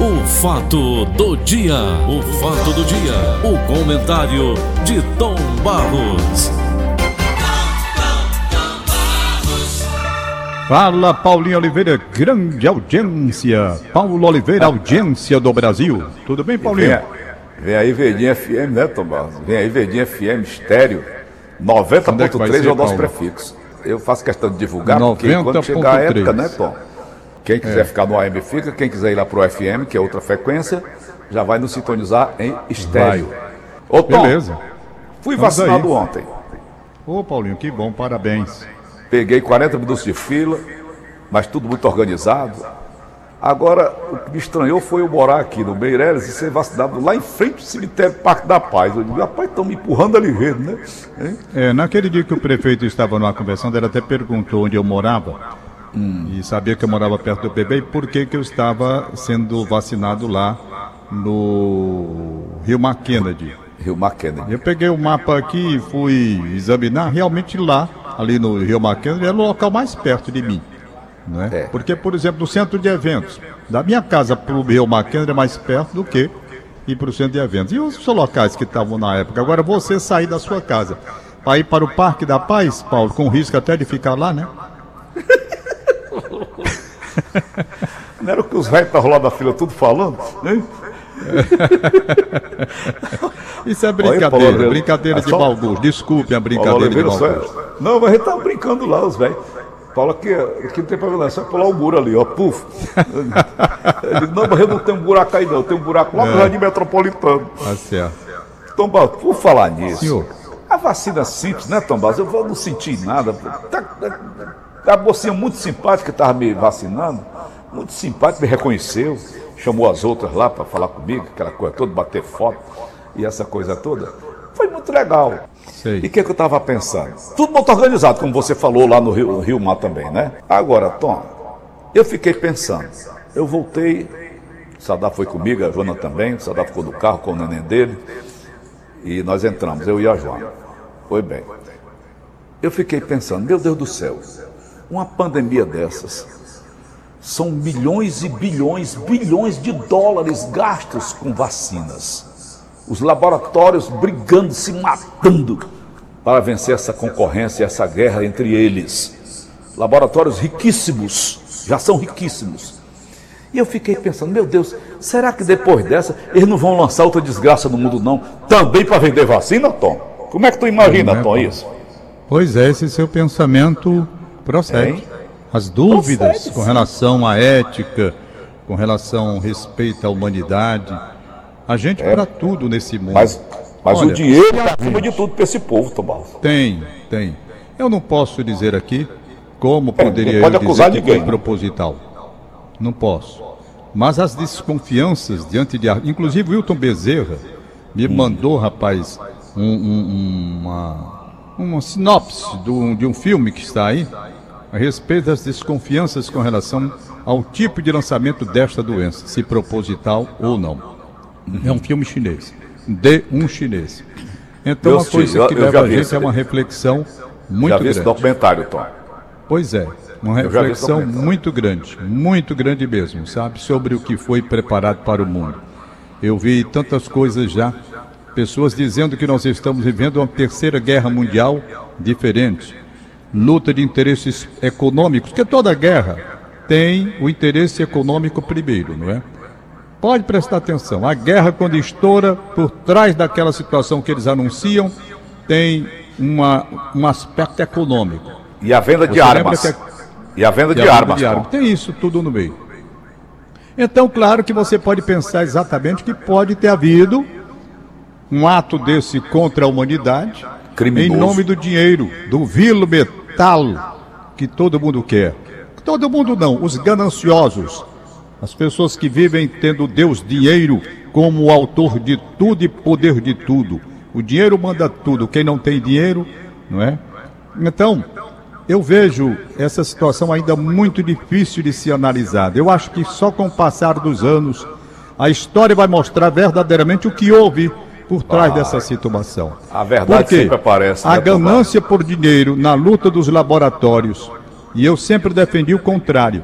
O fato do dia, o fato do dia, o comentário de Tom Barros. Fala Paulinho Oliveira, grande audiência. Paulo Oliveira, audiência do Brasil. Tudo bem, Paulinho? Vem, vem aí Verdinha FM, né, Tom Barros? Vem aí Verdinha FM estéreo. Onde é que vai 90.3 ser, é o nosso Paulo? prefixo. Eu faço questão de divulgar, porque quando chegar a 90.3. época, né, Tom? Quem É. quiser ficar no AM fica, quem quiser ir lá pro FM, que é outra frequência, já vai nos sintonizar em estéreo. Ô, Tom, Beleza. fui Vamos vacinado aí. ontem. Ô, Paulinho, que bom, parabéns. Peguei 40 minutos de fila, mas tudo muito organizado. Agora, o que me estranhou foi eu morar aqui no Meireles e ser vacinado lá em frente ao cemitério Parque da Paz. Eu digo, rapaz, estão me empurrando ali mesmo, né? Hein? É, naquele dia que o prefeito estava numa conversando, ele até perguntou onde eu morava. E sabia que eu morava perto do bebê e por que, que eu estava sendo vacinado lá no Rio Mar Kennedy. Rio Mar Kennedy. Eu peguei o mapa aqui e fui examinar. Realmente lá, ali no Rio Mar Kennedy, era o local mais perto de mim. Não é? Porque, por exemplo, no centro de eventos, da minha casa para o Rio Mar Kennedy é mais perto do que ir para o centro de eventos. E os locais que estavam na época? Agora, você sair da sua casa para ir para o Parque da Paz, Paulo, com risco até de ficar lá, né? Não era o que os velhos estavam lá da fila tudo falando? Isso é Olha, brincadeira, Paulo Oliveira, brincadeira é de mau gosto. Desculpe a brincadeira de mau só gosto. é... Não, mas a gente tá brincando lá, os velhos. Paulo aqui, aqui não tem problema, é só pular o muro ali, ó, puf. Digo, não, mas eu não tenho um buraco aí não, tenho um buraco lá no Jardim Metropolitano. Tá certo. Tom Barros, por falar nisso, Senhor. a vacina simples, né, Tom Barros? Eu vou- não senti nada. Tá, tá, a mocinha muito simpática estava me vacinando, muito simpática, me reconheceu, chamou as outras lá para falar comigo, aquela coisa toda, bater foto e essa coisa toda. Foi muito legal. Sei. E o que, que eu estava pensando? Tudo muito organizado, como você falou lá no Rio, no Rio Mar também, né? Agora, Tom, eu fiquei pensando. Eu voltei, o Sadar foi comigo, a Joana também, o Sadar ficou no carro com o neném dele. E nós entramos, eu e a Joana. Foi bem. Eu fiquei pensando, meu Deus do céu, uma pandemia dessas são milhões e bilhões, bilhões de dólares gastos com vacinas. Os laboratórios brigando, se matando para vencer essa concorrência, essa guerra entre eles. Laboratórios riquíssimos, já são riquíssimos. E eu fiquei pensando, meu Deus, será que depois dessa eles não vão lançar outra desgraça no mundo não? Também para vender vacina, Tom? Como é que tu imagina, é, Tom, Tom? isso? Pois é, esse seu pensamento procede. Hein? As dúvidas Procede, com relação à ética, com relação ao respeito à humanidade. A gente para tudo nesse mundo. É. Mas, mas Olha, o dinheiro é acima de tudo para esse povo, Tom Barros. Tem, tem. Eu não posso dizer aqui como poderia não pode eu dizer que foi proposital. Não posso. Mas as desconfianças diante de... Inclusive Wilton Bezerra me Hum. mandou, rapaz, um- um- uma, uma sinopse do- de um filme que está aí a respeito das desconfianças com relação ao tipo de lançamento desta doença, se proposital ou não. É um filme chinês, de um chinês. Então, Eu uma coisa que eu- eu leva já a gente esse- é uma reflexão muito Já vi esse grande. documentário, Tom. Pois é, uma Eu esse reflexão muito grande, muito grande mesmo, sabe, sobre o que foi preparado para o mundo. Eu vi tantas coisas já, pessoas dizendo que nós estamos vivendo uma terceira guerra mundial diferente, luta de interesses econômicos, porque toda guerra tem o interesse econômico primeiro, não é? Pode prestar atenção. A guerra, quando estoura, por trás daquela situação que eles anunciam, tem uma, um aspecto econômico. E a venda de Você lembra armas. que a- E a venda E de a venda armas, de armas. Tem isso tudo no meio. Então, claro que você pode pensar exatamente que pode ter havido um ato desse contra a humanidade Criminoso. em nome do dinheiro, do vilo metal que todo mundo quer. Todo mundo não, os gananciosos, as pessoas que vivem tendo Deus dinheiro como autor de tudo e poder de tudo. O dinheiro manda tudo, quem não tem dinheiro, não é? Então, eu vejo essa situação ainda muito difícil de se analisar. Eu acho que só com o passar dos anos a história vai mostrar verdadeiramente o que houve por trás dessa situação. A verdade Por quê? sempre aparece, A né, Tom ganância por dinheiro na luta dos laboratórios, e eu sempre defendi o contrário.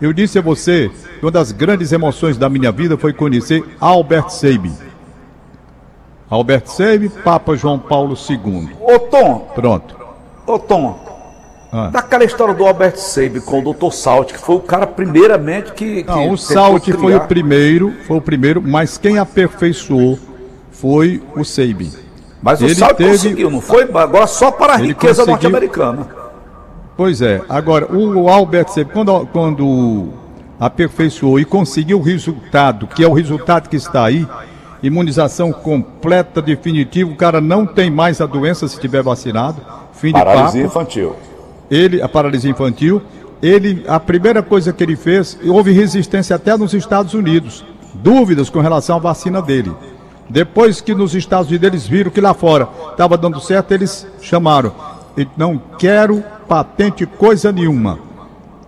Eu disse a você que uma das grandes emoções da minha vida foi conhecer Albert Sabin. Albert Sabin, Papa João Paulo II. Ô Tom, Pronto. ô Tom, Ah. daquela história do Albert Seib com o Dr. Salt, que foi o cara primeiramente que. que Não, o Salt foi o primeiro, foi o primeiro, mas quem aperfeiçoou foi o Sabin. Mas o Ele Salt teve- conseguiu, não foi? Agora só para a Ele riqueza conseguiu- norte-americana. Pois é. Agora, o Albert Sabin, quando, quando aperfeiçoou e conseguiu o resultado, que é o resultado que está aí, imunização completa, definitiva, o cara não tem mais a doença se tiver vacinado. Fim de Paralisia papo. infantil. Ele, a paralisia infantil, ele, a primeira coisa que ele fez, houve resistência até nos Estados Unidos. Dúvidas com relação à vacina dele. Depois que nos Estados Unidos eles viram que lá fora estava dando certo, eles chamaram. E não quero patente coisa nenhuma.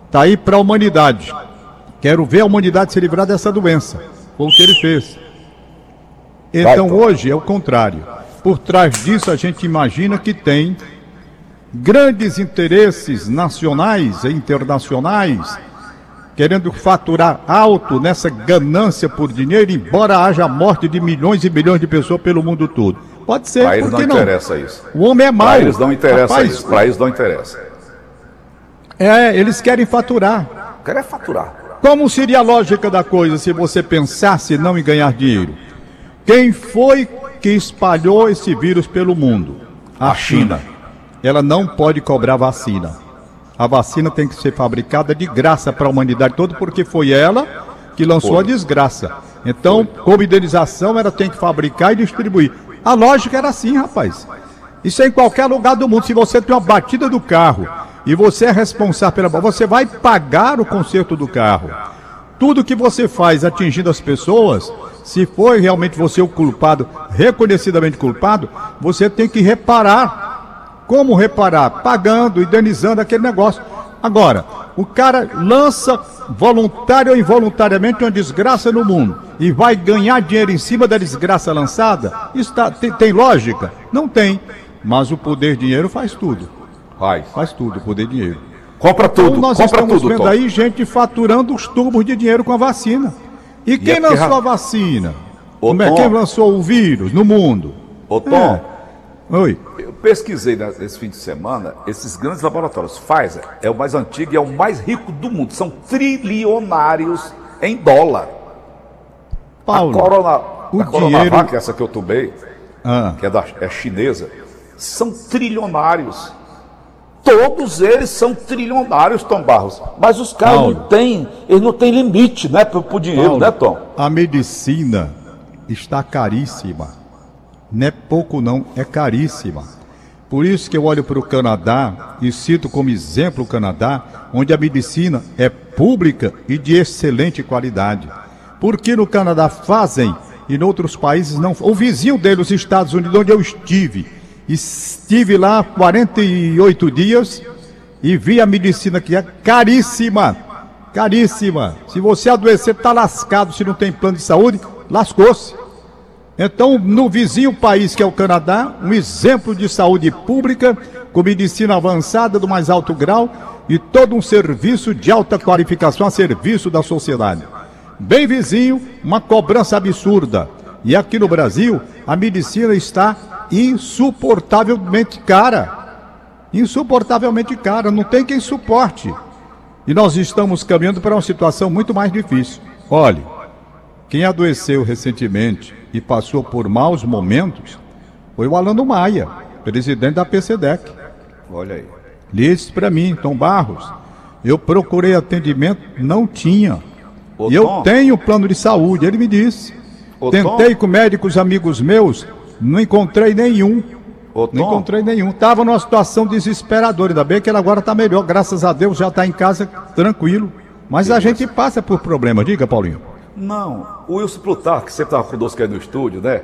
Está aí para a humanidade. Quero ver a humanidade se livrar dessa doença. Foi o que ele fez. Então hoje é o contrário. Por trás disso a gente imagina que tem grandes interesses nacionais e internacionais querendo faturar alto nessa ganância por dinheiro, embora haja a morte de milhões e milhões de pessoas pelo mundo todo. Pode ser, Para eles não não? interessa isso. O homem é mau. Para eles não interessa Rapaz, isso. Para eles não interessa. É, eles querem faturar. É faturar. Como seria a lógica da coisa se você pensasse não em ganhar dinheiro? Quem foi que espalhou esse vírus pelo mundo? A China. Ela não pode cobrar vacina. A vacina tem que ser fabricada de graça para a humanidade toda, porque foi ela que lançou Foi. a desgraça. Então, como indenização, ela tem que fabricar e distribuir. A lógica era assim, rapaz. Isso é em qualquer lugar do mundo. Se você tem uma batida do carro e você é responsável pela. Você vai pagar o conserto do carro. Tudo que você faz atingindo as pessoas, se for realmente você o culpado, reconhecidamente culpado, você tem que reparar. Como reparar? Pagando, indenizando aquele negócio. Agora, o cara lança voluntário ou involuntariamente uma desgraça no mundo e vai ganhar dinheiro em cima da desgraça lançada? Isso tá- tem, tem lógica? Não tem. Mas o poder dinheiro faz tudo. Vai. Faz tudo, o poder dinheiro. Compra tudo. Então nós compra estamos tudo, vendo Tom. aí gente faturando os tubos de dinheiro com a vacina. E quem é lançou a vacina? Ô, Como é? Tom. Quem lançou o vírus no mundo? Ô, Tom, É. Oi. eu pesquisei né, esse fim de semana, esses grandes laboratórios. Pfizer é o mais antigo e é o mais rico do mundo. São trilionários em dólar. Paulo. a Corona, o a Coronavac, dinheiro- essa que eu tomei, Ah, que é, da, é chinesa, são trilionários. Todos eles são trilionários, Tom Barros. Mas os caras Paulo. não têm, eles não têm limite, né, pro, pro dinheiro, Paulo, né, Tom? A medicina está caríssima. Não é pouco não, é caríssima. Por isso que eu olho para o Canadá e cito como exemplo o Canadá, onde a medicina é pública e de excelente qualidade. Porque no Canadá fazem e em outros países não. O vizinho dele, os Estados Unidos, onde eu estive, estive lá 48 dias e vi a medicina que é caríssima. Caríssima. Se você adoecer, tá lascado. Se não tem plano de saúde, lascou-se. Então, no vizinho país que é o Canadá, um exemplo de saúde pública, com medicina avançada do mais alto grau e todo um serviço de alta qualificação a serviço da sociedade. Bem vizinho, uma cobrança absurda. E aqui no Brasil, a medicina está insuportavelmente cara. Insuportavelmente cara, não tem quem suporte. E nós estamos caminhando para uma situação muito mais difícil. Olhe, quem adoeceu recentemente e passou por maus momentos foi o Alano Maia, presidente da PCDEC. Olha aí. Disse para mim, Tom Barros, eu procurei atendimento, não tinha. Ô, e eu Tom. tenho plano de saúde, ele me disse. Ô, Tentei com médicos amigos meus, não encontrei nenhum. Ô, Não Tom, encontrei nenhum. Estava numa situação desesperadora. Ainda bem que ele agora está melhor. Graças a Deus já está em casa tranquilo. Mas a gente passa por problema. Diga, Paulinho. Não, o Wilson Plutarco, que sempre estava conosco aí no estúdio, né?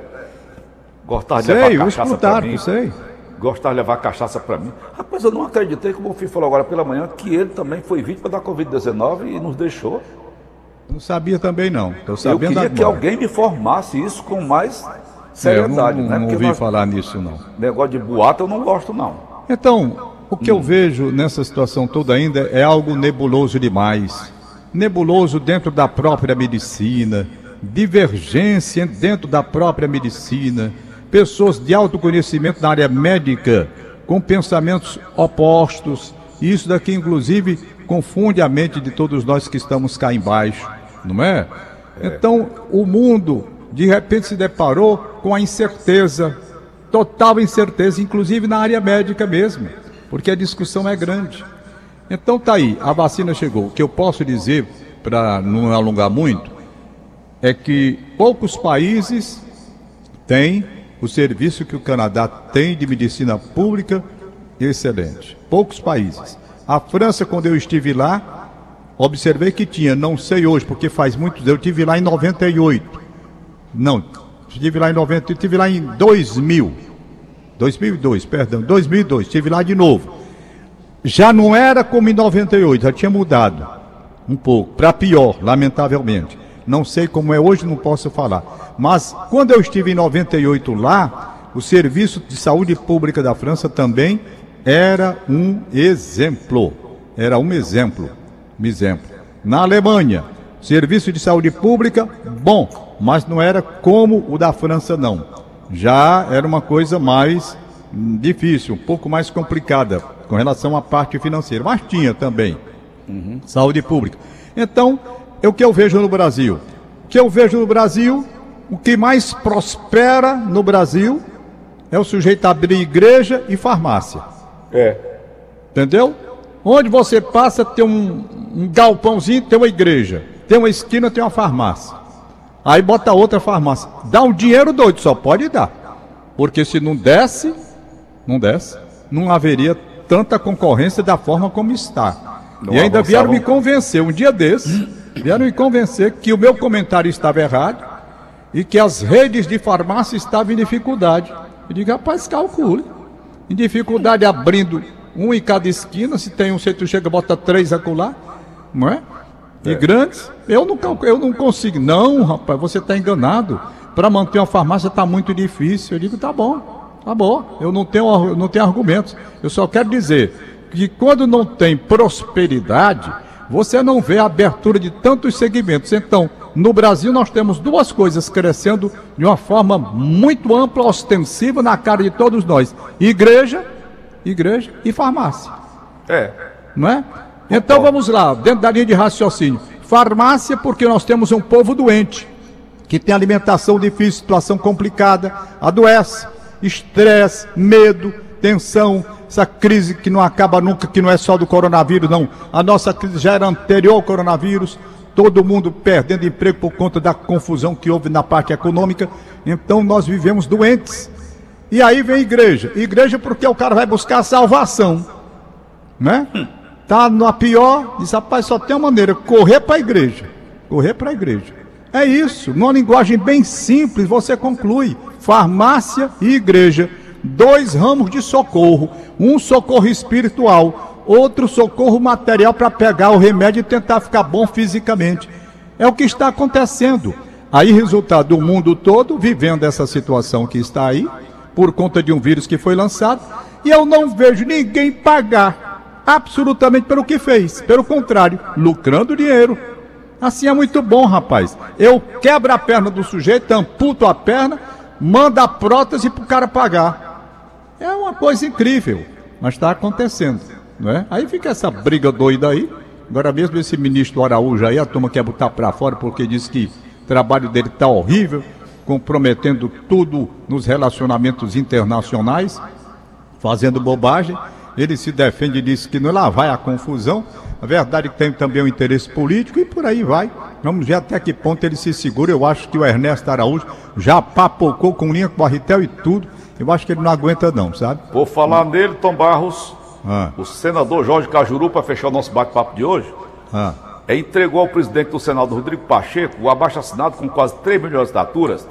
Gostava de Sei, levar cachaça pra mim. Sei. Gostava de levar cachaça pra mim. Rapaz, eu não acreditei, como o Fih falou agora pela manhã, que ele também foi vítima da Covid-19 e nos deixou. Não sabia também não. Eu queria que agora. alguém me informasse isso com mais É, eu seriedade, não, né? não ouvi nós- falar nisso não. negócio de boato eu não gosto, não. Então, o que eu vejo nessa situação toda ainda é algo nebuloso demais. Nebuloso dentro da própria medicina, divergência dentro da própria medicina, pessoas de autoconhecimento na área médica com pensamentos opostos. Isso daqui, inclusive, confunde a mente de todos nós que estamos cá embaixo, não é? Então, o mundo, de repente, se deparou com a incerteza, total incerteza, inclusive na área médica mesmo, porque a discussão é grande. Então, tá aí, a vacina chegou. O que eu posso dizer, para não alongar muito, é que poucos países têm o serviço que o Canadá tem de medicina pública excelente. Poucos países. A França, quando eu estive lá, observei que tinha, não sei hoje, porque faz muitos, eu estive lá em 98. Não, estive lá em 90, estive lá em 2000. 2002, perdão, 2002, estive lá de novo. Já não era como em 98, já tinha mudado um pouco, para pior, lamentavelmente. Não sei como é hoje, não posso falar. Mas quando eu estive em 98 lá, o Serviço de Saúde Pública da França também era um exemplo. Era um exemplo. Um exemplo. Na Alemanha, Serviço de Saúde Pública, bom, mas não era como o da França, não. Já era uma coisa mais difícil, um pouco mais complicada com relação à parte financeira. Mas tinha também uhum. saúde pública. Então, é o que eu vejo no Brasil. O que eu vejo no Brasil, o que mais prospera no Brasil é o sujeito abrir igreja e farmácia. É. Entendeu? Onde você passa, tem um, um galpãozinho, tem uma igreja. Tem uma esquina, tem uma farmácia. Aí bota outra farmácia. Dá um dinheiro doido, só pode dar. Porque se não desce, não desce, não haveria tanta concorrência da forma como está. Não e ainda vieram me convencer um dia desses vieram me convencer que o meu comentário estava errado e que as redes de farmácia estavam em dificuldade. Eu digo, rapaz, calcule. Em dificuldade abrindo um em cada esquina, se tem um centro chega, bota três acolá, não é? E é. grandes, eu não, eu não consigo. Não, rapaz, você está enganado. Para manter uma farmácia está muito difícil. Eu digo, tá bom, tá bom. Eu não tenho, eu não tenho argumentos. Eu só quero dizer que quando não tem prosperidade, você não vê a abertura de tantos segmentos. Então, no Brasil nós temos duas coisas crescendo de uma forma muito ampla, ostensiva na cara de todos nós: igreja, igreja e farmácia. É. Não é? Então vamos lá, dentro da linha de raciocínio. Farmácia, porque nós temos um povo doente, que tem alimentação difícil, situação complicada, adoece, estresse, medo, tensão, essa crise que não acaba nunca, que não é só do coronavírus, não. A nossa crise já era anterior ao coronavírus, todo mundo perdendo emprego por conta da confusão que houve na parte econômica. Então nós vivemos doentes. E aí vem igreja. Igreja porque o cara vai buscar a salvação. Né? Tá na pior, diz, rapaz, só tem uma maneira, correr para a igreja. Correr para a igreja. É isso, numa linguagem bem simples, você conclui: farmácia e igreja dois ramos de socorro, um socorro espiritual, outro socorro material para pegar o remédio e tentar ficar bom fisicamente. É o que está acontecendo. Aí, resultado do mundo todo vivendo essa situação que está aí, por conta de um vírus que foi lançado, e eu não vejo ninguém pagar absolutamente pelo que fez. Pelo contrário, lucrando dinheiro. Assim é muito bom, rapaz. Eu quebro a perna do sujeito, amputo a perna, manda a prótese para o cara pagar. É uma coisa incrível, mas está acontecendo. Não é? Aí fica essa briga doida aí. Agora mesmo esse ministro Araújo aí, a turma quer botar para fora porque diz que o trabalho dele está horrível, comprometendo tudo nos relacionamentos internacionais, fazendo bobagem. Ele se defende e diz que não lá vai a confusão. A verdade é que tem também o um interesse político e por aí vai. Vamos ver até que ponto ele se segura. Eu acho que o Ernesto Araújo já papocou com linha com barritel e tudo. Eu acho que ele não aguenta não, sabe? Vou falar nele, Tom Barros, ah. o senador Jorge Cajuru, para fechar o nosso bate-papo de hoje, ah. é, entregou ao presidente do Senado, Rodrigo Pacheco, o abaixo assinado com quase 3 milhões de assinaturas,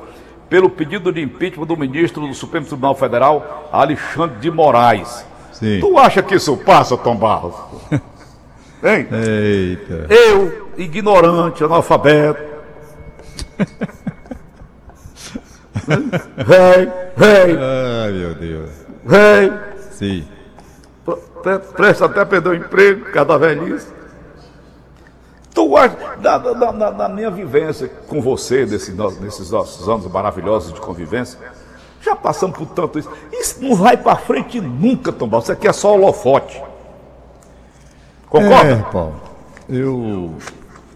pelo pedido de impeachment do ministro do Supremo Tribunal Federal, Alexandre de Moraes. Sim. Tu acha que isso passa, Tom Barros? hein? Eita. Eu, ignorante, analfabeto. Rei, rei. Ai, meu Deus. Rei. Sim. Presta até perder o emprego, cada velhice. Tu acha, da, da, da minha vivência com você, desse, nesses nossos anos maravilhosos de convivência, já passamos por tanto isso. Isso não vai para frente nunca, Tombal. Isso aqui é só holofote. Concorda? É, Paulo. Eu.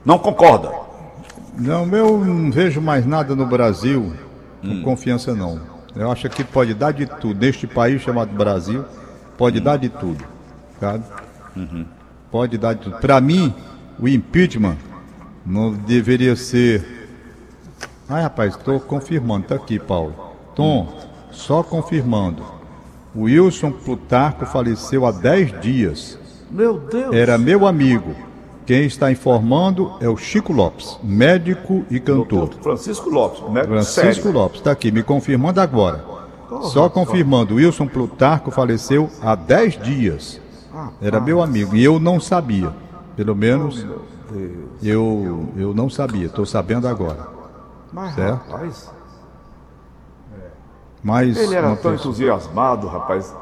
Não concorda? Não, eu não vejo mais nada no Brasil com confiança, não. Eu acho que pode dar de tudo. Neste país chamado Brasil, pode dar de tudo. Sabe? Pode dar de tudo. Para mim, o impeachment não deveria ser. Ai, rapaz, estou confirmando. Tá aqui, Paulo. Tom, só confirmando. O Wilson Plutarco faleceu há 10 dias. Meu Deus. Era meu amigo. Quem está informando é o Chico Lopes, médico e cantor. Doutor Francisco Lopes, médico Francisco sério. Lopes, está aqui, me confirmando agora. Só confirmando, Wilson Plutarco faleceu há 10 dias. Era meu amigo e eu não sabia. Pelo menos eu, eu não sabia, estou sabendo agora. Mas, Certo. Rapaz, Mas ele era tão pessoa- entusiasmado, rapaz.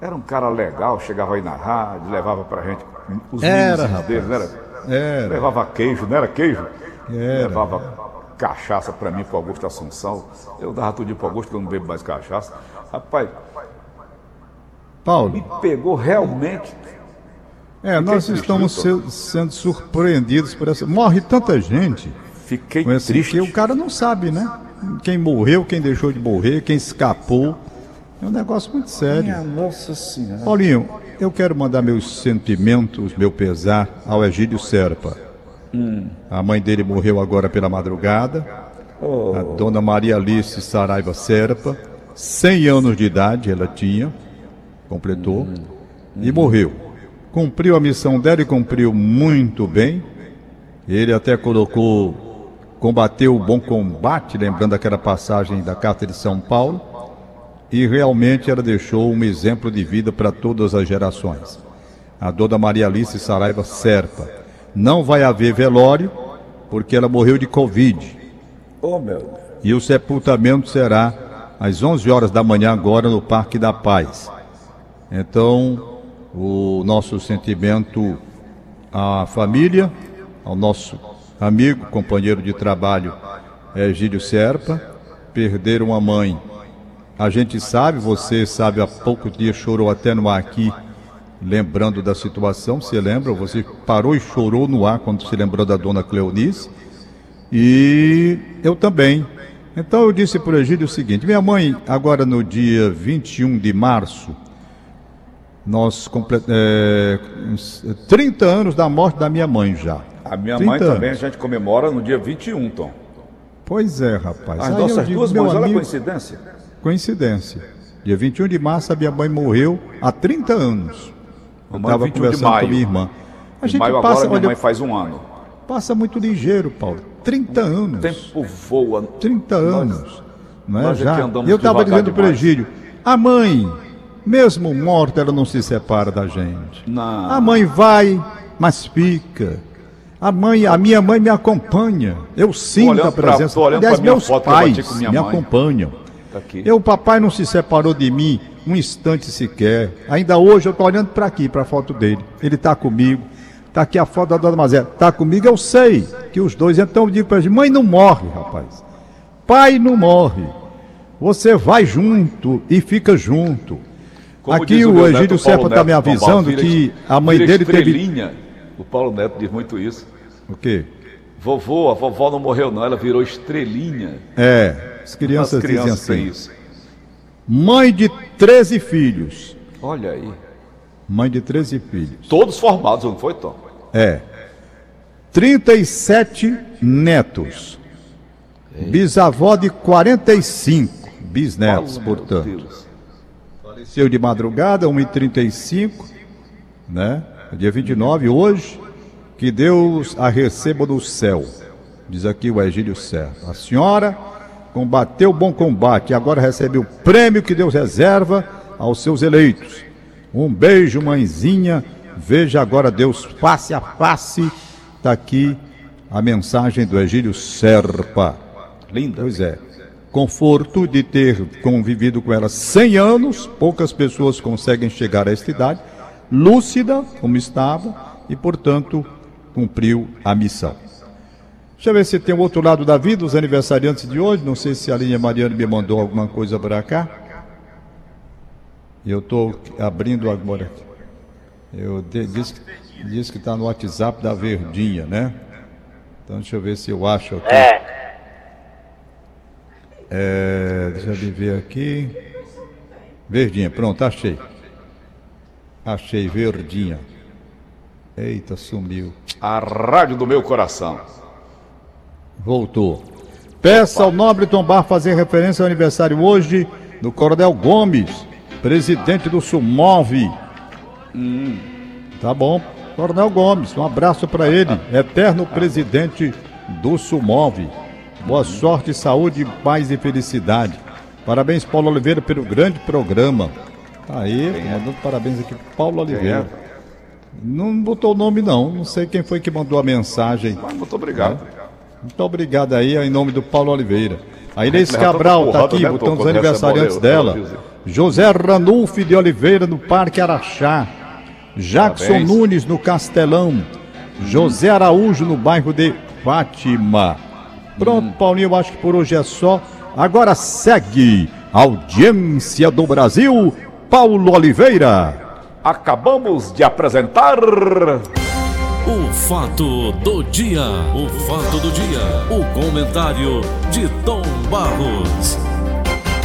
Era um cara legal, chegava aí na rádio, levava pra gente os Era, dele, não era? Era, Levava queijo, não era queijo? Era. Levava cachaça pra mim, pro Augusto Assunção. Eu dava tudo pro Augusto, que eu não bebo mais cachaça. Rapaz, me Paulo, pegou realmente. é, nós estamos se- sendo surpreendidos por essa. Morre tanta gente. Fiquei Com esse, triste. que o cara não sabe, né? Quem morreu, quem deixou de morrer, quem escapou. É um negócio muito sério. Minha Nossa Senhora. Paulinho, eu quero mandar meus sentimentos, meu pesar ao Egídio Serpa. A mãe dele morreu agora pela madrugada. A dona Maria Alice Saraiva Serpa, 100 anos de idade ela tinha, completou, e morreu. Cumpriu a missão dela e cumpriu muito bem. Ele até colocou combateu o bom combate, lembrando aquela passagem da Carta de São Paulo, e realmente ela deixou um exemplo de vida para todas as gerações. A dona Maria Alice Saraiva Serpa. Não vai haver velório, porque ela morreu de Covid. Oh, meu. E o sepultamento será às 11 horas da manhã, agora no Parque da Paz. Então, o nosso sentimento à família, ao nosso amigo, companheiro de trabalho, Egílio Serpa, perder uma mãe. A gente sabe, você sabe, há poucos dias chorou até no ar aqui, lembrando da situação, se lembra? Você parou e chorou no ar quando se lembrou da dona Cleonice. E eu também. Então eu disse para o Egílio o seguinte: minha mãe, agora no dia 21 de março, nós completamos 30 anos da morte da minha mãe já. A minha 30 mãe também a gente comemora no dia 21, Tom. Pois é, rapaz. As Aí nossas digo, duas mães, olha a amigo, coincidência. coincidência. Dia 21 de março, a minha mãe morreu há 30 anos. Eu estava 21 de conversando maio. com minha irmã. A gente maio passa, agora minha olha, mãe faz um ano. passa muito ligeiro, Paulo. 30 anos. O tempo voa. 30 anos. não é? nós é Já. Eu estava dizendo para o. Egílio, a mãe, mesmo morta, ela não se separa da gente. Não. A mãe vai, mas fica. A mãe, a minha mãe me acompanha. Eu sinto a presença. Aliás, pra minha meus foto pais minha me mãe. acompanham. Tá. Eu, o papai não se separou de mim um instante sequer. Ainda hoje eu estou olhando para aqui, para a foto dele. Ele está comigo. Está aqui a foto da dona Mazé. Está comigo, eu sei que os dois. Então eu digo para ele: mãe não morre, rapaz. Pai não morre. Você vai junto e fica junto. Como aqui o Egídio neto, Serpa está me avisando que a mãe dele teve. O Paulo Neto diz muito isso. O quê? Vovô, a vovó não morreu não, ela virou estrelinha. É, as crianças, As crianças dizem assim. isso. Mãe de 13 filhos. Olha aí. Mãe de 13 filhos. Todos formados, não foi, Tom? É. 37 netos. Bisavó de 45 bisnetos, meu portanto. Faleceu de madrugada, 1h35, né? Dia 29, hoje. Que Deus a receba no céu. Diz aqui o Egílio Serra. A senhora combateu o bom combate e agora recebe o prêmio que Deus reserva aos seus eleitos. Um beijo, mãezinha. Veja agora Deus face a face. Está aqui a mensagem do Egílio Serpa. Linda. Pois é. Conforto de ter convivido com ela 100 anos, poucas pessoas conseguem chegar a esta idade, lúcida como estava e, portanto, cumpriu a missão. Deixa eu ver se tem o outro lado da vida, os aniversariantes de hoje. Não sei se a linha Mariana me mandou alguma coisa para cá. Eu estou abrindo agora. Eu de, disse, disse que está no WhatsApp da Verdinha, né? Então deixa eu ver se eu acho aqui. É. é deixa eu ver aqui. Verdinha, pronto, achei. Achei, Verdinha. Eita, sumiu. A rádio do meu coração. Voltou. Peça ao nobre Tombar fazer referência ao aniversário hoje do Coronel Gomes, presidente do Sumove. Hum. Tá bom. Coronel Gomes, um abraço para ele, eterno presidente do Sumove. Boa sorte, saúde, paz e felicidade. Parabéns, Paulo Oliveira, pelo grande programa. Tá aí, mandando parabéns aqui, Paulo Oliveira. É? Não botou o nome, não. Não sei quem foi que mandou a mensagem. Mas muito obrigado. É? Muito obrigado aí, em nome do Paulo Oliveira. A Inês Cabral está aqui, botando os aniversariantes dela. José Ranulfi de Oliveira, no Parque Araxá. Jackson Parabéns. Nunes, no Castelão. José Araújo, no bairro de Fátima. Pronto, hum. Paulinho, eu acho que por hoje é só. Agora segue audiência do Brasil, Paulo Oliveira. Acabamos de apresentar. O fato do dia. O fato do dia. O comentário de Tom Barros.